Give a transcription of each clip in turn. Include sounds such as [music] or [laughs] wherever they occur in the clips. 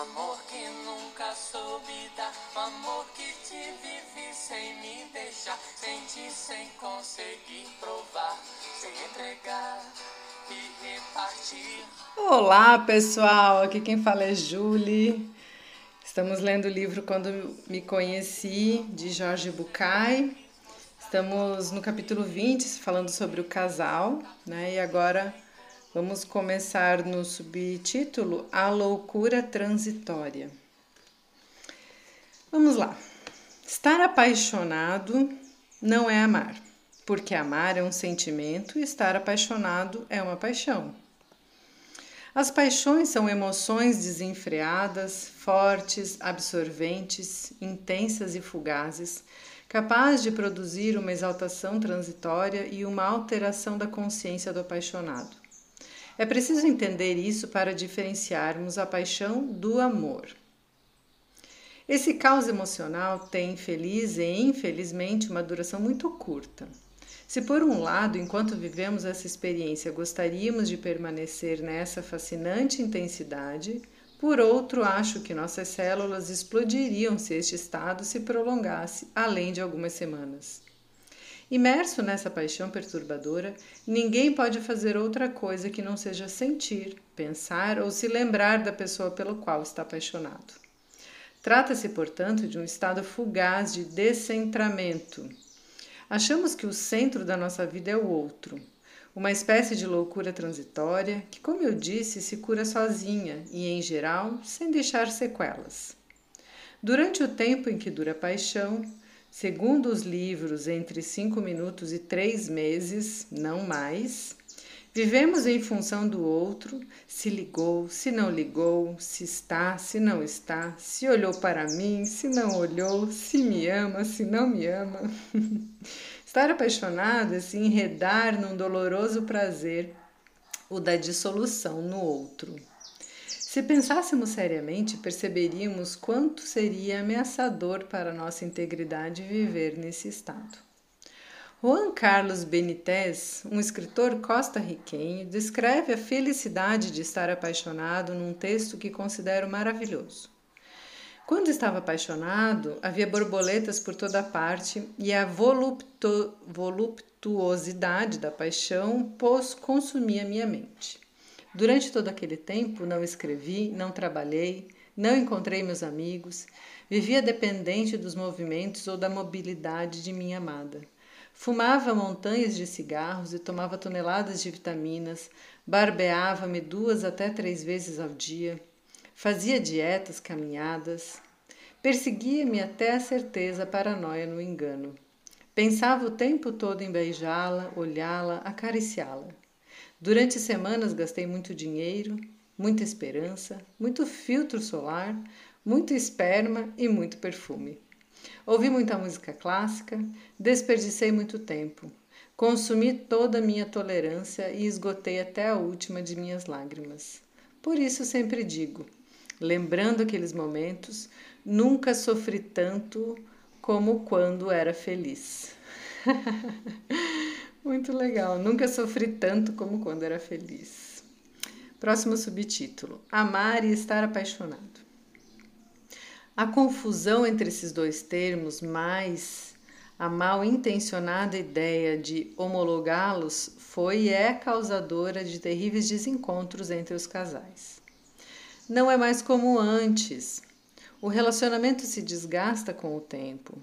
amor que nunca soube dar, amor que te vive sem me deixar, senti sem conseguir provar, sem entregar e repartir. Olá, pessoal. Aqui quem fala é Julie. Estamos lendo o livro Quando Me Conheci, de Jorge Bucay. Estamos no capítulo 20, falando sobre o casal, né? E agora vamos começar no subtítulo A Loucura Transitória. Vamos lá. Estar apaixonado não é amar, porque amar é um sentimento e estar apaixonado é uma paixão. As paixões são emoções desenfreadas, fortes, absorventes, intensas e fugazes capaz de produzir uma exaltação transitória e uma alteração da consciência do apaixonado. É preciso entender isso para diferenciarmos a paixão do amor. Esse caos emocional tem, feliz e infelizmente, uma duração muito curta. Se, por um lado, enquanto vivemos essa experiência, gostaríamos de permanecer nessa fascinante intensidade, por outro, acho que nossas células explodiriam se este estado se prolongasse além de algumas semanas. Imerso nessa paixão perturbadora, ninguém pode fazer outra coisa que não seja sentir, pensar ou se lembrar da pessoa pelo qual está apaixonado. Trata-se, portanto, de um estado fugaz de descentramento. Achamos que o centro da nossa vida é o outro, uma espécie de loucura transitória que, como eu disse, se cura sozinha e, em geral, sem deixar sequelas. Durante o tempo em que dura a paixão, segundo os livros, entre cinco minutos e três meses, não mais, vivemos em função do outro, se ligou, se não ligou, se está, se não está, se olhou para mim, se não olhou, se me ama, se não me ama. [laughs] Estar apaixonado é se enredar num doloroso prazer, o da dissolução no outro. Se pensássemos seriamente, perceberíamos quanto seria ameaçador para nossa integridade viver nesse estado. Juan Carlos Benitez, um escritor costa-riquenho, descreve a felicidade de estar apaixonado num texto que considero maravilhoso. Quando estava apaixonado, havia borboletas por toda parte e a volupto, voluptuosidade da paixão pos, consumia minha mente. Durante todo aquele tempo, não escrevi, não trabalhei, não encontrei meus amigos, vivia dependente dos movimentos ou da mobilidade de minha amada. Fumava montanhas de cigarros e tomava toneladas de vitaminas, barbeava-me duas até três vezes ao dia Fazia dietas, caminhadas, perseguia-me até a certeza paranoia no engano. Pensava o tempo todo em beijá-la, olhá-la, acariciá-la. Durante semanas gastei muito dinheiro, muita esperança, muito filtro solar, muito esperma e muito perfume. Ouvi muita música clássica, desperdicei muito tempo. Consumi toda a minha tolerância e esgotei até a última de minhas lágrimas. Por isso sempre digo: Lembrando aqueles momentos, nunca sofri tanto como quando era feliz. [laughs] Muito legal, nunca sofri tanto como quando era feliz. Próximo subtítulo: Amar e estar apaixonado. A confusão entre esses dois termos, mais a mal intencionada ideia de homologá-los, foi e é causadora de terríveis desencontros entre os casais não é mais como antes. O relacionamento se desgasta com o tempo.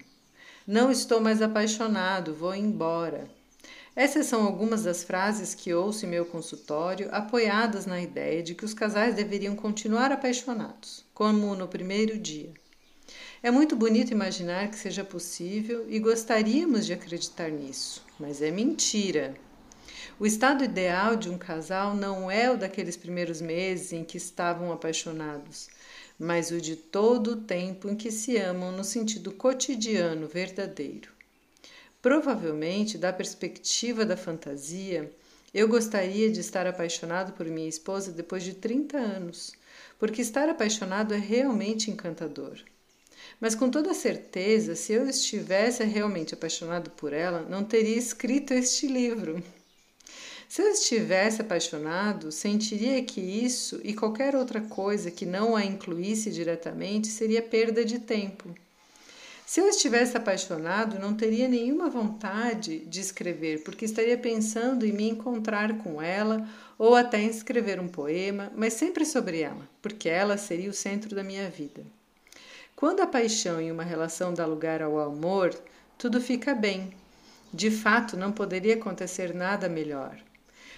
Não estou mais apaixonado, vou embora. Essas são algumas das frases que ouço em meu consultório, apoiadas na ideia de que os casais deveriam continuar apaixonados, como no primeiro dia. É muito bonito imaginar que seja possível e gostaríamos de acreditar nisso, mas é mentira. O estado ideal de um casal não é o daqueles primeiros meses em que estavam apaixonados, mas o de todo o tempo em que se amam no sentido cotidiano verdadeiro. Provavelmente, da perspectiva da fantasia, eu gostaria de estar apaixonado por minha esposa depois de 30 anos, porque estar apaixonado é realmente encantador. Mas com toda certeza, se eu estivesse realmente apaixonado por ela, não teria escrito este livro. Se eu estivesse apaixonado, sentiria que isso e qualquer outra coisa que não a incluísse diretamente seria perda de tempo. Se eu estivesse apaixonado, não teria nenhuma vontade de escrever, porque estaria pensando em me encontrar com ela ou até em escrever um poema, mas sempre sobre ela, porque ela seria o centro da minha vida. Quando a paixão em uma relação dá lugar ao amor, tudo fica bem. De fato, não poderia acontecer nada melhor.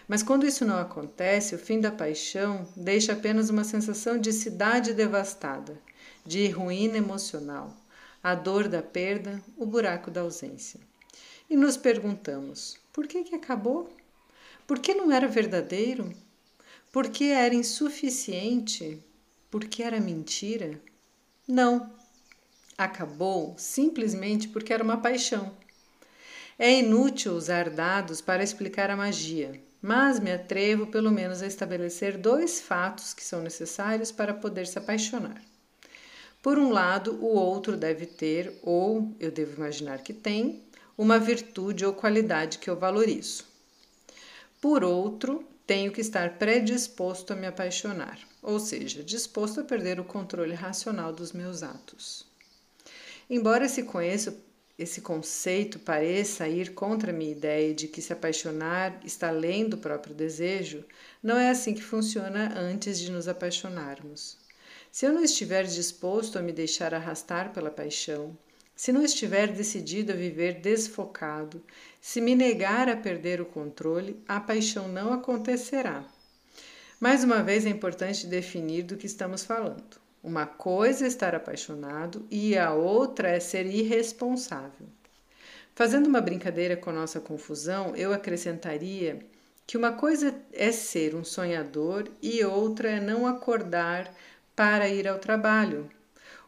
Mas quando isso não acontece, o fim da paixão deixa apenas uma sensação de cidade devastada, de ruína emocional, a dor da perda, o buraco da ausência. E nos perguntamos: por que, que acabou? Por que não era verdadeiro? Por que era insuficiente? Por que era mentira? Não. Acabou simplesmente porque era uma paixão. É inútil usar dados para explicar a magia, mas me atrevo pelo menos a estabelecer dois fatos que são necessários para poder se apaixonar. Por um lado, o outro deve ter, ou eu devo imaginar que tem, uma virtude ou qualidade que eu valorizo. Por outro, tenho que estar predisposto a me apaixonar, ou seja, disposto a perder o controle racional dos meus atos. Embora se conheça esse conceito pareça ir contra a minha ideia de que se apaixonar está além do próprio desejo, não é assim que funciona antes de nos apaixonarmos. Se eu não estiver disposto a me deixar arrastar pela paixão, se não estiver decidido a viver desfocado, se me negar a perder o controle, a paixão não acontecerá. Mais uma vez é importante definir do que estamos falando. Uma coisa é estar apaixonado e a outra é ser irresponsável. Fazendo uma brincadeira com nossa confusão, eu acrescentaria que uma coisa é ser um sonhador e outra é não acordar para ir ao trabalho.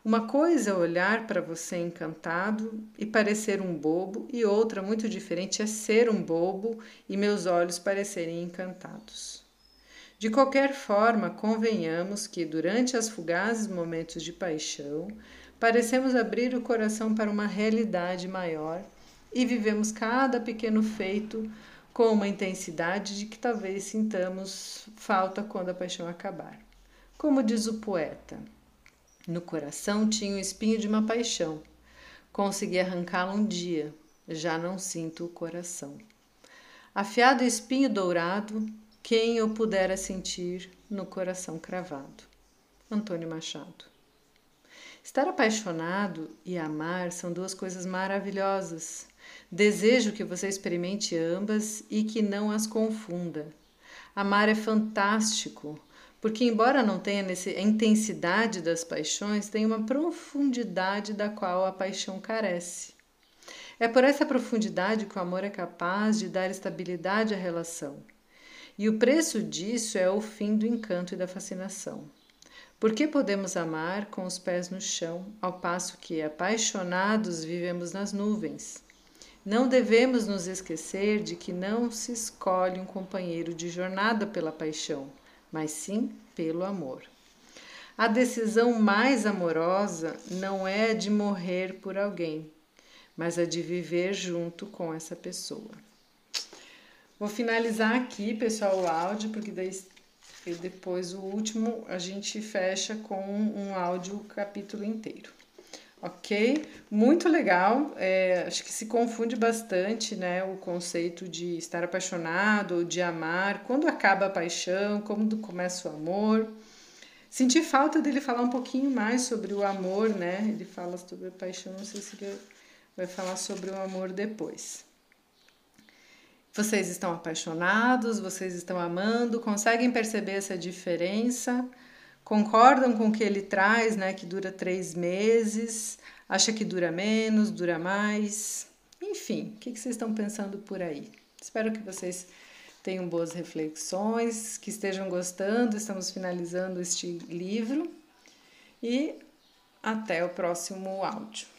Uma coisa é olhar para você encantado e parecer um bobo, e outra muito diferente é ser um bobo e meus olhos parecerem encantados. De qualquer forma, convenhamos que, durante as fugazes momentos de paixão, parecemos abrir o coração para uma realidade maior e vivemos cada pequeno feito com uma intensidade de que talvez sintamos falta quando a paixão acabar. Como diz o poeta, no coração tinha o espinho de uma paixão. Consegui arrancá-lo um dia, já não sinto o coração. Afiado espinho dourado, quem eu pudera sentir no coração cravado. Antônio Machado. Estar apaixonado e amar são duas coisas maravilhosas. Desejo que você experimente ambas e que não as confunda. Amar é fantástico, porque, embora não tenha a intensidade das paixões, tem uma profundidade da qual a paixão carece. É por essa profundidade que o amor é capaz de dar estabilidade à relação. E o preço disso é o fim do encanto e da fascinação. Porque podemos amar com os pés no chão, ao passo que, apaixonados, vivemos nas nuvens. Não devemos nos esquecer de que não se escolhe um companheiro de jornada pela paixão, mas sim pelo amor. A decisão mais amorosa não é de morrer por alguém, mas a de viver junto com essa pessoa. Vou finalizar aqui, pessoal, o áudio, porque daí depois o último a gente fecha com um áudio capítulo inteiro. Ok? Muito legal. É, acho que se confunde bastante, né? O conceito de estar apaixonado ou de amar. Quando acaba a paixão, quando começa o amor. Senti falta dele falar um pouquinho mais sobre o amor, né? Ele fala sobre a paixão, não sei se ele vai falar sobre o amor depois. Vocês estão apaixonados, vocês estão amando, conseguem perceber essa diferença? Concordam com o que ele traz, né? Que dura três meses, acha que dura menos, dura mais? Enfim, o que vocês estão pensando por aí? Espero que vocês tenham boas reflexões, que estejam gostando. Estamos finalizando este livro e até o próximo áudio.